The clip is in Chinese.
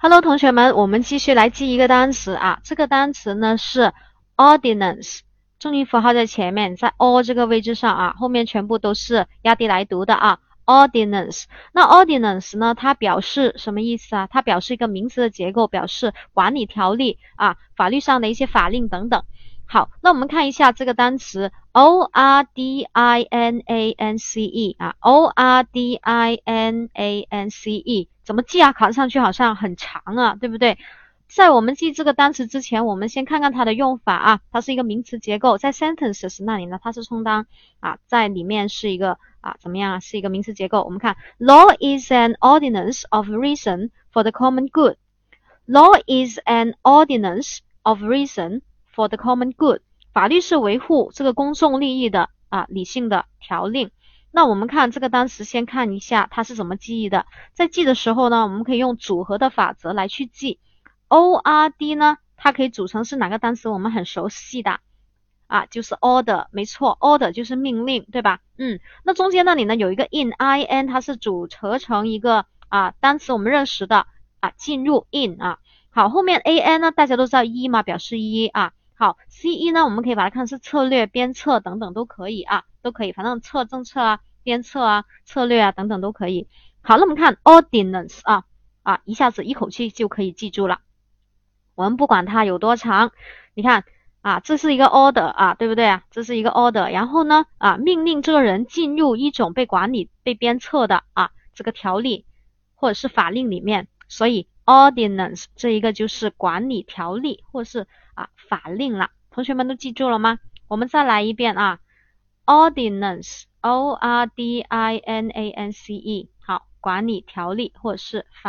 Hello，同学们，我们继续来记一个单词啊。这个单词呢是 ordinance，重音符号在前面，在 o 这个位置上啊，后面全部都是压低来读的啊。ordinance，那 ordinance 呢，它表示什么意思啊？它表示一个名词的结构，表示管理条例啊，法律上的一些法令等等。好，那我们看一下这个单词 ordinance 啊，ordinance 怎么记啊？考上去好像很长啊，对不对？在我们记这个单词之前，我们先看看它的用法啊。它是一个名词结构，在 sentences 那里呢，它是充当啊，在里面是一个啊，怎么样啊？是一个名词结构。我们看，law is an ordinance of reason for the common good. Law is an ordinance of reason. For the common good，法律是维护这个公众利益的啊理性的条令。那我们看这个单词，先看一下它是怎么记忆的。在记的时候呢，我们可以用组合的法则来去记。O R D 呢，它可以组成是哪个单词？我们很熟悉的啊，就是 order，没错，order 就是命令，对吧？嗯，那中间那里呢有一个 in I N，它是组合成一个啊单词，我们认识的啊进入 in 啊。好，后面 A N 呢，大家都知道一嘛，表示一啊。好，C 一呢，我们可以把它看是策略、鞭策等等都可以啊，都可以，反正策政策啊、鞭策啊、策略啊等等都可以。好，那我们看 ordinance 啊啊，一下子一口气就可以记住了。我们不管它有多长，你看啊，这是一个 order 啊，对不对啊？这是一个 order，然后呢啊，命令这个人进入一种被管理、被鞭策的啊这个条例或者是法令里面，所以 ordinance 这一个就是管理条例或是。啊，法令了，同学们都记住了吗？我们再来一遍啊，ordinance，o r d i n a n c e，好，管理条例或是法。